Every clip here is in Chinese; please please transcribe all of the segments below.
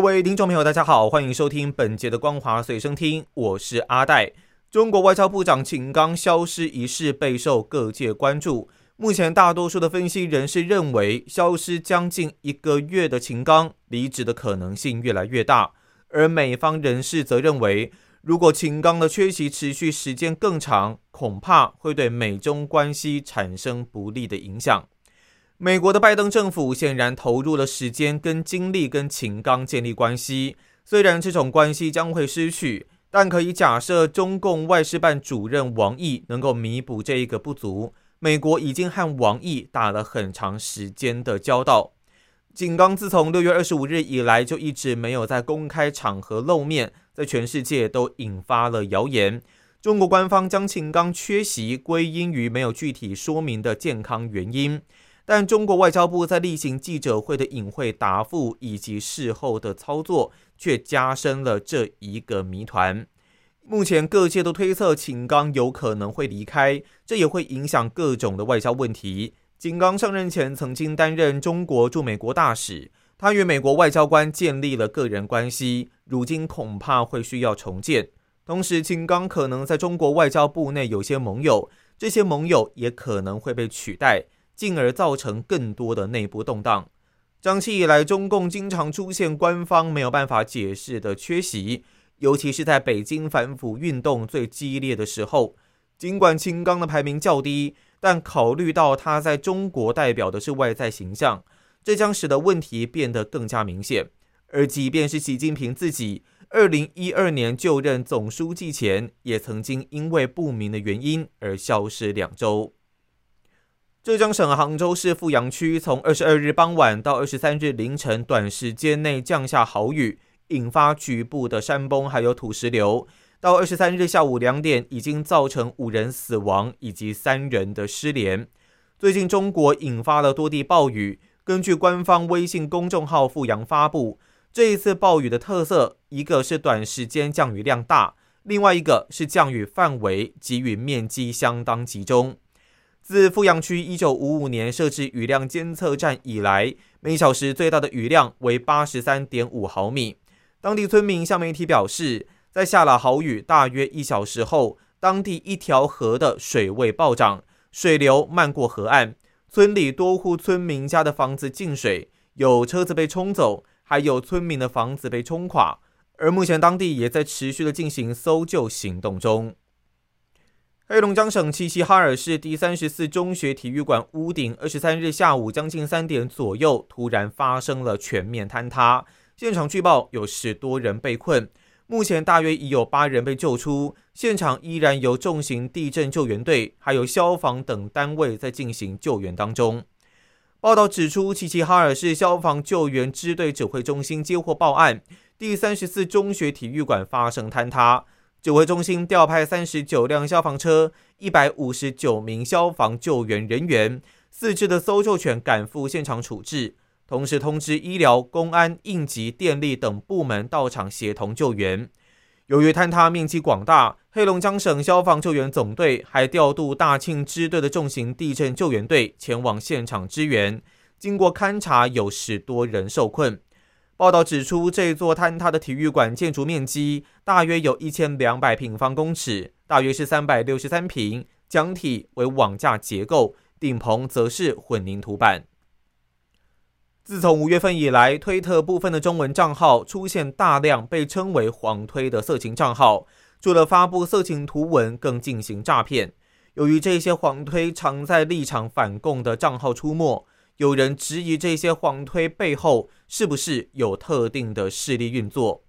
各位听众朋友，大家好，欢迎收听本节的《光华随身听》，我是阿戴。中国外交部长秦刚消失一事备受各界关注。目前，大多数的分析人士认为，消失将近一个月的秦刚离职的可能性越来越大。而美方人士则认为，如果秦刚的缺席持续时间更长，恐怕会对美中关系产生不利的影响。美国的拜登政府显然投入了时间跟精力跟秦刚建立关系，虽然这种关系将会失去，但可以假设中共外事办主任王毅能够弥补这一个不足。美国已经和王毅打了很长时间的交道。秦刚自从六月二十五日以来就一直没有在公开场合露面，在全世界都引发了谣言。中国官方将秦刚缺席归因于没有具体说明的健康原因。但中国外交部在例行记者会的隐晦答复以及事后的操作，却加深了这一个谜团。目前各界都推测秦刚有可能会离开，这也会影响各种的外交问题。秦刚上任前曾经担任中国驻美国大使，他与美国外交官建立了个人关系，如今恐怕会需要重建。同时，秦刚可能在中国外交部内有些盟友，这些盟友也可能会被取代。进而造成更多的内部动荡。长期以来，中共经常出现官方没有办法解释的缺席，尤其是在北京反腐运动最激烈的时候。尽管秦刚的排名较低，但考虑到他在中国代表的是外在形象，这将使得问题变得更加明显。而即便是习近平自己，二零一二年就任总书记前，也曾经因为不明的原因而消失两周。浙江省杭州市富阳区从二十二日傍晚到二十三日凌晨短时间内降下豪雨，引发局部的山崩，还有土石流。到二十三日下午两点，已经造成五人死亡以及三人的失联。最近中国引发了多地暴雨，根据官方微信公众号富阳发布，这一次暴雨的特色，一个是短时间降雨量大，另外一个是降雨范围及雨面积相当集中。自富阳区一九五五年设置雨量监测站以来，每小时最大的雨量为八十三点五毫米。当地村民向媒体表示，在下了豪雨大约一小时后，当地一条河的水位暴涨，水流漫过河岸，村里多户村民家的房子进水，有车子被冲走，还有村民的房子被冲垮。而目前当地也在持续的进行搜救行动中。黑龙江省齐齐哈尔市第三十四中学体育馆屋顶，二十三日下午将近三点左右，突然发生了全面坍塌。现场据报有十多人被困，目前大约已有八人被救出。现场依然有重型地震救援队，还有消防等单位在进行救援当中。报道指出，齐齐哈尔市消防救援支队指挥中心接获报案，第三十四中学体育馆发生坍塌。指挥中心调派三十九辆消防车、一百五十九名消防救援人员、四只的搜救犬赶赴现场处置，同时通知医疗、公安、应急、电力等部门到场协同救援。由于坍塌面积广大，黑龙江省消防救援总队还调度大庆支队的重型地震救援队前往现场支援。经过勘查，有十多人受困。报道指出，这座坍塌的体育馆建筑面积大约有一千两百平方公尺，大约是三百六十三平，墙体为网架结构，顶棚则是混凝土板。自从五月份以来，推特部分的中文账号出现大量被称为“黄推”的色情账号，除了发布色情图文，更进行诈骗。由于这些黄推常在立场反共的账号出没。有人质疑这些谎推背后是不是有特定的势力运作？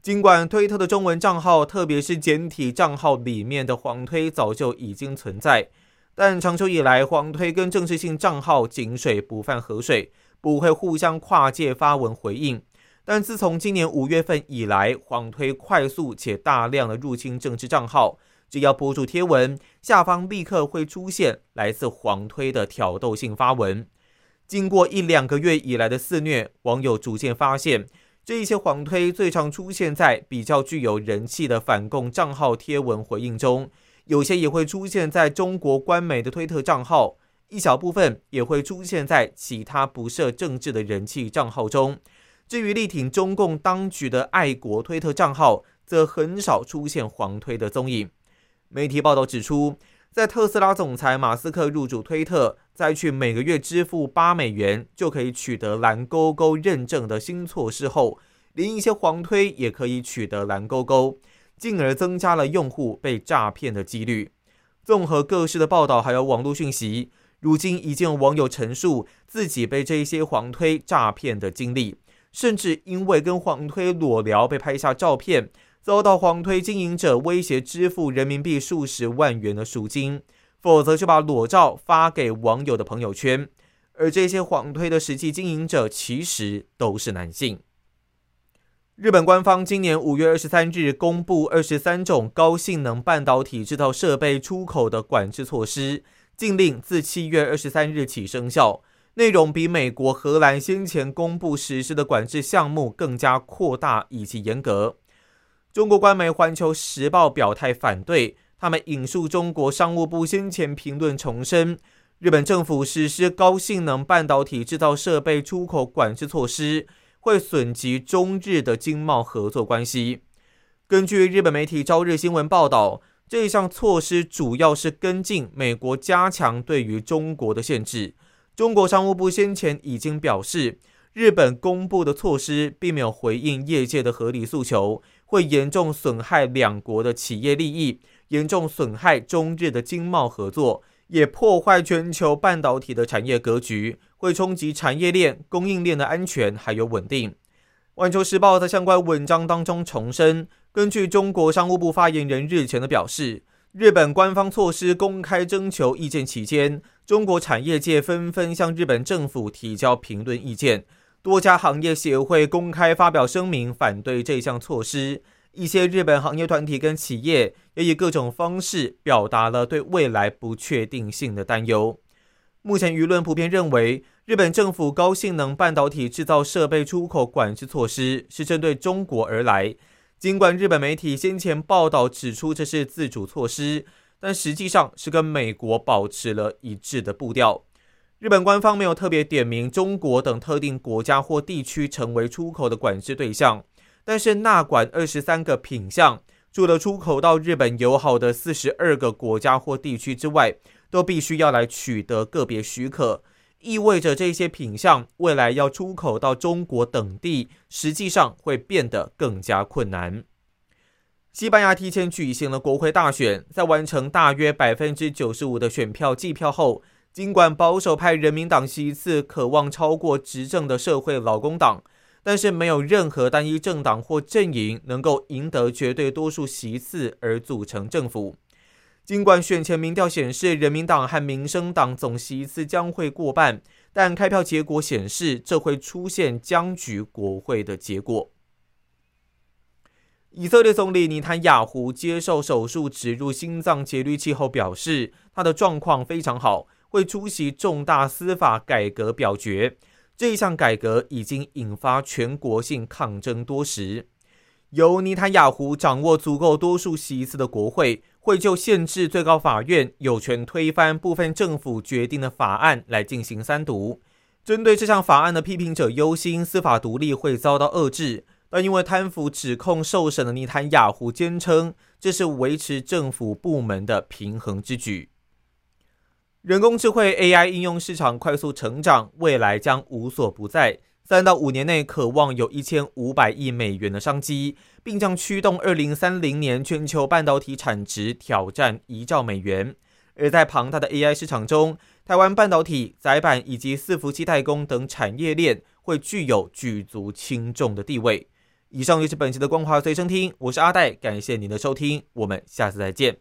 尽管推特的中文账号，特别是简体账号里面的谎推早就已经存在，但长久以来，谎推跟正式性账号井水不犯河水，不会互相跨界发文回应。但自从今年五月份以来，谎推快速且大量的入侵政治账号，只要播出贴文，下方立刻会出现来自黄推的挑逗性发文。经过一两个月以来的肆虐，网友逐渐发现，这一些谎推最常出现在比较具有人气的反共账号贴文回应中，有些也会出现在中国官媒的推特账号，一小部分也会出现在其他不设政治的人气账号中。至于力挺中共当局的爱国推特账号，则很少出现黄推的踪影。媒体报道指出。在特斯拉总裁马斯克入主推特，再去每个月支付八美元就可以取得蓝勾勾认证的新措施后，连一些黄推也可以取得蓝勾勾，进而增加了用户被诈骗的几率。综合各式的报道还有网络讯息，如今已经有网友陈述自己被这些黄推诈骗的经历，甚至因为跟黄推裸聊被拍下照片。遭到黄推经营者威胁支付人民币数十万元的赎金，否则就把裸照发给网友的朋友圈。而这些黄推的实际经营者其实都是男性。日本官方今年五月二十三日公布二十三种高性能半导体制造设备出口的管制措施，禁令自七月二十三日起生效，内容比美国、荷兰先前公布实施的管制项目更加扩大以及严格。中国官媒《环球时报》表态反对，他们引述中国商务部先前评论重申，日本政府实施高性能半导体制造设备出口管制措施，会损及中日的经贸合作关系。根据日本媒体《朝日新闻》报道，这项措施主要是跟进美国加强对于中国的限制。中国商务部先前已经表示，日本公布的措施并没有回应业界的合理诉求。会严重损害两国的企业利益，严重损害中日的经贸合作，也破坏全球半导体的产业格局，会冲击产业链、供应链的安全还有稳定。环球时报在相关文章当中重申，根据中国商务部发言人日前的表示，日本官方措施公开征求意见期间，中国产业界纷纷向日本政府提交评论意见。多家行业协会公开发表声明反对这项措施，一些日本行业团体跟企业也以各种方式表达了对未来不确定性的担忧。目前舆论普遍认为，日本政府高性能半导体制造设备出口管制措施是针对中国而来。尽管日本媒体先前报道指出这是自主措施，但实际上是跟美国保持了一致的步调。日本官方没有特别点名中国等特定国家或地区成为出口的管制对象，但是纳管二十三个品项，除了出口到日本友好的四十二个国家或地区之外，都必须要来取得个别许可，意味着这些品项未来要出口到中国等地，实际上会变得更加困难。西班牙提前举行了国会大选，在完成大约百分之九十五的选票计票后。尽管保守派人民党席次渴望超过执政的社会劳工党，但是没有任何单一政党或阵营能够赢得绝对多数席次而组成政府。尽管选前民调显示人民党和民生党总席次将会过半，但开票结果显示这会出现僵局国会的结果。以色列总理尼坦雅胡接受手术植入心脏节律器后表示，他的状况非常好。会出席重大司法改革表决，这一项改革已经引发全国性抗争多时。由尼坦雅胡掌握足够多数席次的国会，会就限制最高法院有权推翻部分政府决定的法案来进行三读。针对这项法案的批评者忧心司法独立会遭到遏制，但因为贪腐指控受审的尼坦雅胡坚称这是维持政府部门的平衡之举。人工智慧 AI 应用市场快速成长，未来将无所不在。三到五年内，渴望有一千五百亿美元的商机，并将驱动二零三零年全球半导体产值挑战一兆美元。而在庞大的 AI 市场中，台湾半导体、载板以及伺服器代工等产业链会具有举足轻重的地位。以上就是本期的光华随身听，我是阿戴，感谢您的收听，我们下次再见。